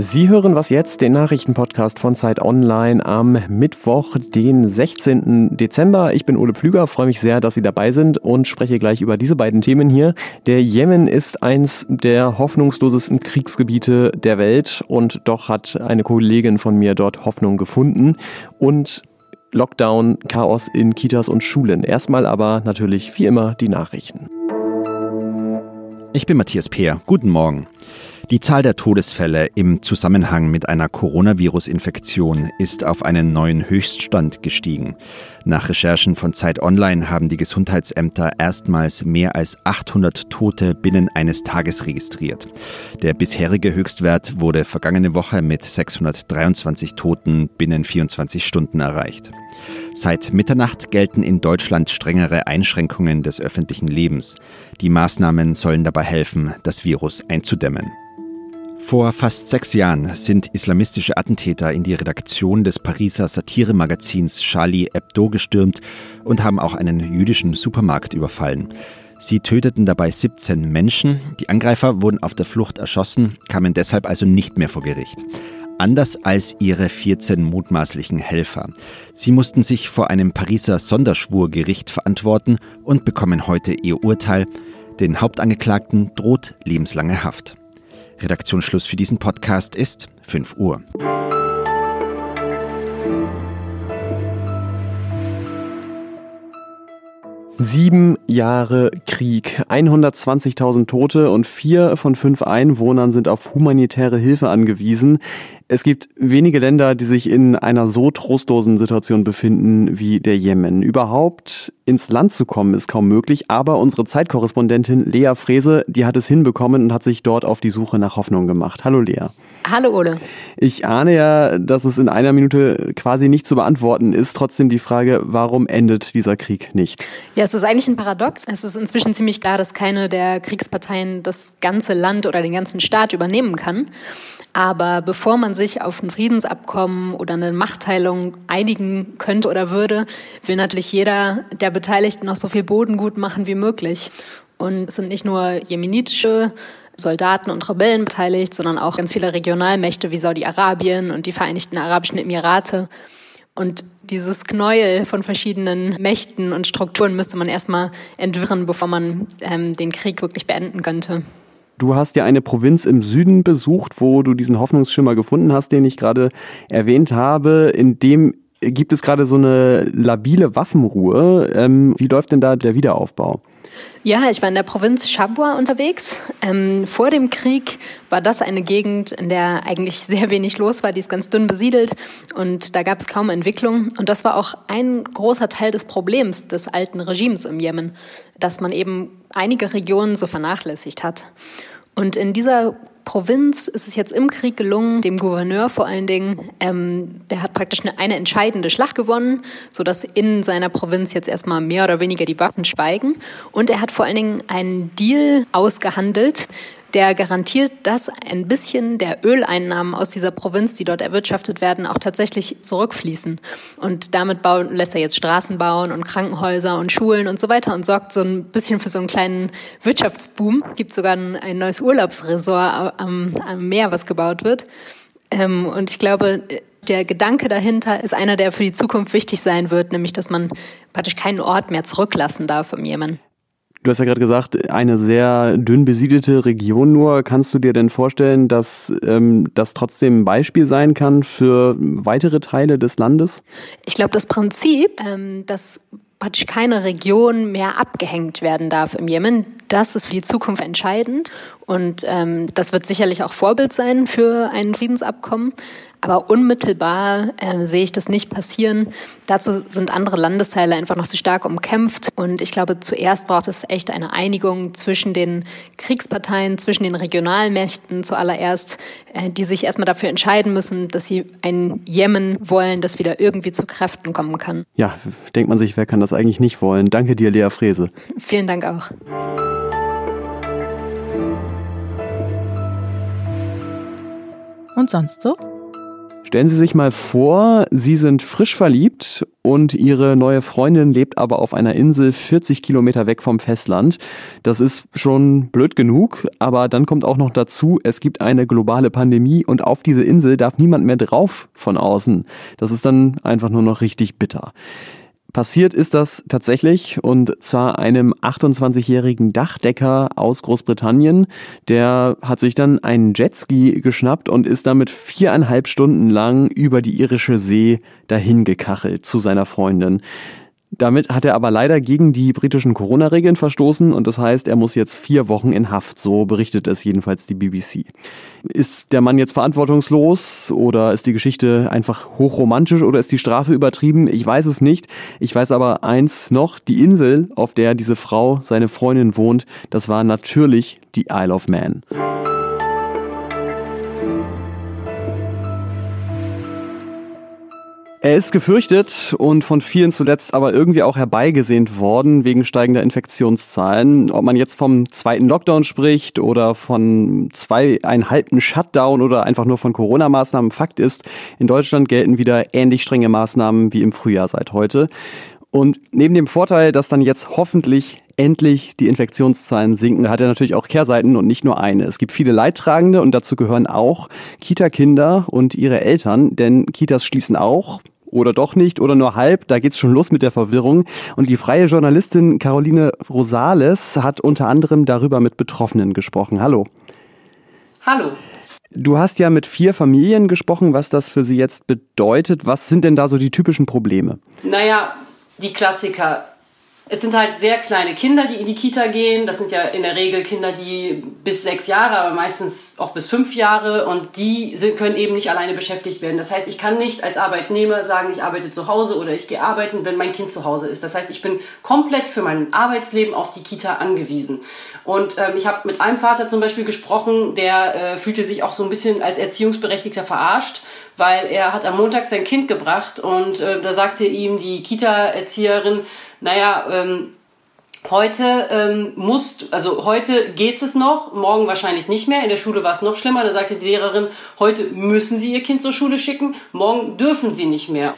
Sie hören was jetzt, den Nachrichtenpodcast von Zeit Online am Mittwoch, den 16. Dezember. Ich bin Ole Pflüger, freue mich sehr, dass Sie dabei sind und spreche gleich über diese beiden Themen hier. Der Jemen ist eins der hoffnungslosesten Kriegsgebiete der Welt und doch hat eine Kollegin von mir dort Hoffnung gefunden und Lockdown, Chaos in Kitas und Schulen. Erstmal aber natürlich wie immer die Nachrichten. Ich bin Matthias Peer. Guten Morgen. Die Zahl der Todesfälle im Zusammenhang mit einer Coronavirus-Infektion ist auf einen neuen Höchststand gestiegen. Nach Recherchen von Zeit Online haben die Gesundheitsämter erstmals mehr als 800 Tote binnen eines Tages registriert. Der bisherige Höchstwert wurde vergangene Woche mit 623 Toten binnen 24 Stunden erreicht. Seit Mitternacht gelten in Deutschland strengere Einschränkungen des öffentlichen Lebens. Die Maßnahmen sollen dabei helfen, das Virus einzudämmen. Vor fast sechs Jahren sind islamistische Attentäter in die Redaktion des Pariser Satiremagazins Charlie Hebdo gestürmt und haben auch einen jüdischen Supermarkt überfallen. Sie töteten dabei 17 Menschen. Die Angreifer wurden auf der Flucht erschossen, kamen deshalb also nicht mehr vor Gericht. Anders als ihre 14 mutmaßlichen Helfer. Sie mussten sich vor einem Pariser Sonderschwurgericht verantworten und bekommen heute ihr Urteil. Den Hauptangeklagten droht lebenslange Haft. Redaktionsschluss für diesen Podcast ist 5 Uhr. Sieben Jahre Krieg, 120.000 Tote und vier von fünf Einwohnern sind auf humanitäre Hilfe angewiesen. Es gibt wenige Länder, die sich in einer so trostlosen Situation befinden wie der Jemen. Überhaupt ins Land zu kommen ist kaum möglich, aber unsere Zeitkorrespondentin Lea Frese, die hat es hinbekommen und hat sich dort auf die Suche nach Hoffnung gemacht. Hallo Lea. Hallo Ole. Ich ahne ja, dass es in einer Minute quasi nicht zu beantworten ist. Trotzdem die Frage, warum endet dieser Krieg nicht? Ja, es ist eigentlich ein Paradox. Es ist inzwischen ziemlich klar, dass keine der Kriegsparteien das ganze Land oder den ganzen Staat übernehmen kann. Aber bevor man sich auf ein Friedensabkommen oder eine Machtteilung einigen könnte oder würde, will natürlich jeder der Beteiligten noch so viel Boden gut machen wie möglich. Und es sind nicht nur jemenitische Soldaten und Rebellen beteiligt, sondern auch ganz viele Regionalmächte wie Saudi-Arabien und die Vereinigten Arabischen Emirate. Und dieses Knäuel von verschiedenen Mächten und Strukturen müsste man erstmal entwirren, bevor man ähm, den Krieg wirklich beenden könnte. Du hast ja eine Provinz im Süden besucht, wo du diesen Hoffnungsschimmer gefunden hast, den ich gerade erwähnt habe. In dem gibt es gerade so eine labile Waffenruhe. Ähm, wie läuft denn da der Wiederaufbau? Ja, ich war in der Provinz Shabwa unterwegs. Ähm, vor dem Krieg war das eine Gegend, in der eigentlich sehr wenig los war. Die ist ganz dünn besiedelt und da gab es kaum Entwicklung. Und das war auch ein großer Teil des Problems des alten Regimes im Jemen, dass man eben einige Regionen so vernachlässigt hat. Und in dieser Provinz ist es jetzt im Krieg gelungen, dem Gouverneur vor allen Dingen, ähm, der hat praktisch eine, eine entscheidende Schlacht gewonnen, sodass in seiner Provinz jetzt erstmal mehr oder weniger die Waffen schweigen. Und er hat vor allen Dingen einen Deal ausgehandelt der garantiert, dass ein bisschen der Öleinnahmen aus dieser Provinz, die dort erwirtschaftet werden, auch tatsächlich zurückfließen. Und damit bauen, lässt er jetzt Straßen bauen und Krankenhäuser und Schulen und so weiter und sorgt so ein bisschen für so einen kleinen Wirtschaftsboom. Gibt sogar ein, ein neues Urlaubsresort am, am, Meer, was gebaut wird. Ähm, und ich glaube, der Gedanke dahinter ist einer, der für die Zukunft wichtig sein wird, nämlich dass man praktisch keinen Ort mehr zurücklassen darf im Jemen. Du hast ja gerade gesagt, eine sehr dünn besiedelte Region nur. Kannst du dir denn vorstellen, dass ähm, das trotzdem ein Beispiel sein kann für weitere Teile des Landes? Ich glaube, das Prinzip, ähm, dass praktisch keine Region mehr abgehängt werden darf im Jemen. Das ist für die Zukunft entscheidend und ähm, das wird sicherlich auch Vorbild sein für ein Friedensabkommen. Aber unmittelbar äh, sehe ich das nicht passieren. Dazu sind andere Landesteile einfach noch zu stark umkämpft. Und ich glaube, zuerst braucht es echt eine Einigung zwischen den Kriegsparteien, zwischen den Regionalmächten zuallererst, äh, die sich erstmal dafür entscheiden müssen, dass sie ein Jemen wollen, das wieder irgendwie zu Kräften kommen kann. Ja, denkt man sich, wer kann das eigentlich nicht wollen? Danke dir, Lea Frese. Vielen Dank auch. Und sonst so? Stellen Sie sich mal vor, Sie sind frisch verliebt und ihre neue Freundin lebt aber auf einer Insel 40 Kilometer weg vom Festland. Das ist schon blöd genug, aber dann kommt auch noch dazu, es gibt eine globale Pandemie und auf diese Insel darf niemand mehr drauf von außen. Das ist dann einfach nur noch richtig bitter. Passiert ist das tatsächlich und zwar einem 28-jährigen Dachdecker aus Großbritannien. Der hat sich dann einen Jetski geschnappt und ist damit viereinhalb Stunden lang über die irische See dahin gekachelt zu seiner Freundin. Damit hat er aber leider gegen die britischen Corona-Regeln verstoßen und das heißt, er muss jetzt vier Wochen in Haft, so berichtet es jedenfalls die BBC. Ist der Mann jetzt verantwortungslos oder ist die Geschichte einfach hochromantisch oder ist die Strafe übertrieben? Ich weiß es nicht. Ich weiß aber eins noch, die Insel, auf der diese Frau, seine Freundin wohnt, das war natürlich die Isle of Man. Er ist gefürchtet und von vielen zuletzt aber irgendwie auch herbeigesehnt worden wegen steigender Infektionszahlen. Ob man jetzt vom zweiten Lockdown spricht oder von zweieinhalben Shutdown oder einfach nur von Corona-Maßnahmen, Fakt ist, in Deutschland gelten wieder ähnlich strenge Maßnahmen wie im Frühjahr seit heute. Und neben dem Vorteil, dass dann jetzt hoffentlich endlich die Infektionszahlen sinken, hat er natürlich auch Kehrseiten und nicht nur eine. Es gibt viele Leidtragende und dazu gehören auch Kita-Kinder und ihre Eltern, denn Kitas schließen auch, oder doch nicht oder nur halb. Da geht's schon los mit der Verwirrung. Und die freie Journalistin Caroline Rosales hat unter anderem darüber mit Betroffenen gesprochen. Hallo. Hallo. Du hast ja mit vier Familien gesprochen, was das für sie jetzt bedeutet. Was sind denn da so die typischen Probleme? Naja, die Klassiker. Es sind halt sehr kleine Kinder, die in die Kita gehen. Das sind ja in der Regel Kinder, die bis sechs Jahre, aber meistens auch bis fünf Jahre und die sind, können eben nicht alleine beschäftigt werden. Das heißt, ich kann nicht als Arbeitnehmer sagen, ich arbeite zu Hause oder ich gehe arbeiten, wenn mein Kind zu Hause ist. Das heißt, ich bin komplett für mein Arbeitsleben auf die Kita angewiesen. Und ähm, ich habe mit einem Vater zum Beispiel gesprochen, der äh, fühlte sich auch so ein bisschen als Erziehungsberechtigter verarscht weil er hat am Montag sein Kind gebracht und äh, da sagte ihm die Kita-Erzieherin, naja, ähm, heute ähm, musst, also heute geht es noch, morgen wahrscheinlich nicht mehr. In der Schule war es noch schlimmer. Da sagte die Lehrerin, heute müssen Sie Ihr Kind zur Schule schicken, morgen dürfen Sie nicht mehr.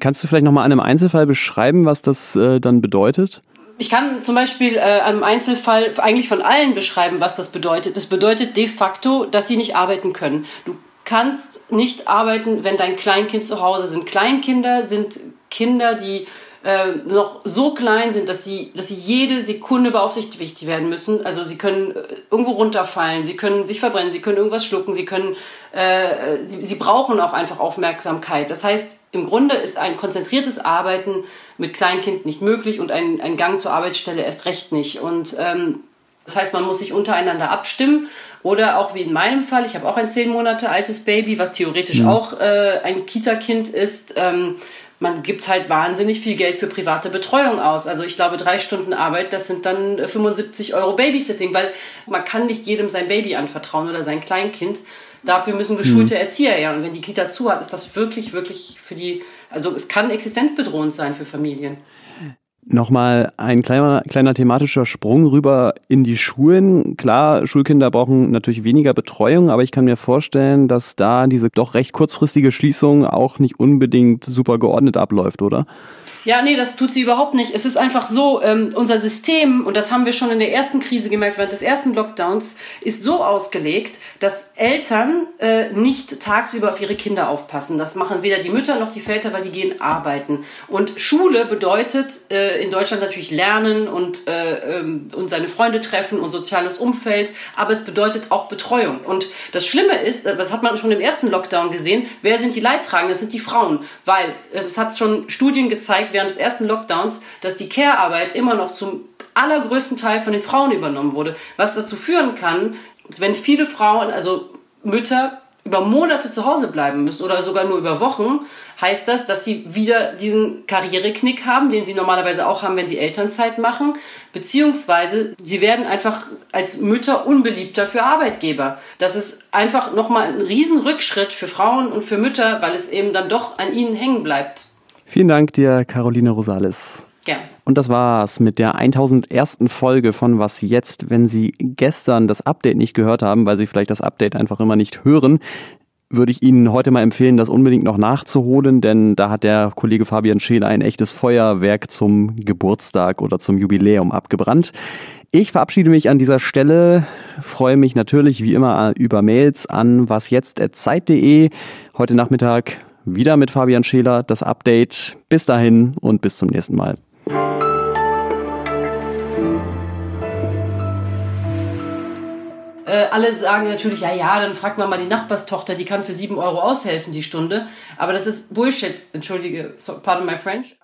Kannst du vielleicht nochmal an einem Einzelfall beschreiben, was das äh, dann bedeutet? Ich kann zum Beispiel äh, einem Einzelfall eigentlich von allen beschreiben, was das bedeutet. Das bedeutet de facto, dass sie nicht arbeiten können. Du kannst nicht arbeiten, wenn dein Kleinkind zu Hause sind. Kleinkinder sind Kinder, die äh, noch so klein sind, dass sie, dass sie jede Sekunde beaufsichtigt werden müssen. Also sie können äh, irgendwo runterfallen, sie können sich verbrennen, sie können irgendwas schlucken, sie können, äh, sie, sie brauchen auch einfach Aufmerksamkeit. Das heißt, im Grunde ist ein konzentriertes Arbeiten mit Kleinkind nicht möglich und ein, ein Gang zur Arbeitsstelle erst recht nicht. Und ähm, das heißt, man muss sich untereinander abstimmen oder auch wie in meinem Fall, ich habe auch ein zehn Monate altes Baby, was theoretisch mhm. auch äh, ein Kita-Kind ist. Ähm, man gibt halt wahnsinnig viel Geld für private Betreuung aus. Also ich glaube, drei Stunden Arbeit, das sind dann 75 Euro Babysitting, weil man kann nicht jedem sein Baby anvertrauen oder sein Kleinkind. Dafür müssen geschulte mhm. Erzieher her. Und wenn die Kita zu hat, ist das wirklich, wirklich für die, also es kann existenzbedrohend sein für Familien. Nochmal ein kleiner, kleiner thematischer Sprung rüber in die Schulen. Klar, Schulkinder brauchen natürlich weniger Betreuung, aber ich kann mir vorstellen, dass da diese doch recht kurzfristige Schließung auch nicht unbedingt super geordnet abläuft, oder? Ja, nee, das tut sie überhaupt nicht. Es ist einfach so, ähm, unser System, und das haben wir schon in der ersten Krise gemerkt, während des ersten Lockdowns, ist so ausgelegt, dass Eltern äh, nicht tagsüber auf ihre Kinder aufpassen. Das machen weder die Mütter noch die Väter, weil die gehen arbeiten. Und Schule bedeutet äh, in Deutschland natürlich Lernen und, äh, ähm, und seine Freunde treffen und soziales Umfeld, aber es bedeutet auch Betreuung. Und das Schlimme ist, äh, das hat man schon im ersten Lockdown gesehen, wer sind die Leidtragenden? Das sind die Frauen, weil äh, es hat schon Studien gezeigt, während des ersten Lockdowns, dass die Care-Arbeit immer noch zum allergrößten Teil von den Frauen übernommen wurde, was dazu führen kann, wenn viele Frauen, also Mütter, über Monate zu Hause bleiben müssen oder sogar nur über Wochen, heißt das, dass sie wieder diesen Karriereknick haben, den sie normalerweise auch haben, wenn sie Elternzeit machen, beziehungsweise sie werden einfach als Mütter unbeliebter für Arbeitgeber. Das ist einfach nochmal ein Riesenrückschritt für Frauen und für Mütter, weil es eben dann doch an ihnen hängen bleibt. Vielen Dank dir, Caroline Rosales. Gerne. Und das war's mit der 1001. Folge von Was jetzt, wenn Sie gestern das Update nicht gehört haben, weil Sie vielleicht das Update einfach immer nicht hören. würde ich Ihnen heute mal empfehlen, das unbedingt noch nachzuholen, denn da hat der Kollege Fabian Scheele ein echtes Feuerwerk zum Geburtstag oder zum Jubiläum abgebrannt. Ich verabschiede mich an dieser Stelle, freue mich natürlich wie immer über Mails an wasjetzt.zeit.de. Heute Nachmittag wieder mit Fabian Scheler das Update. Bis dahin und bis zum nächsten Mal. Äh, alle sagen natürlich, ja, ja, dann fragt man mal die Nachbarstochter, die kann für sieben Euro aushelfen die Stunde. Aber das ist Bullshit. Entschuldige, so, pardon my French.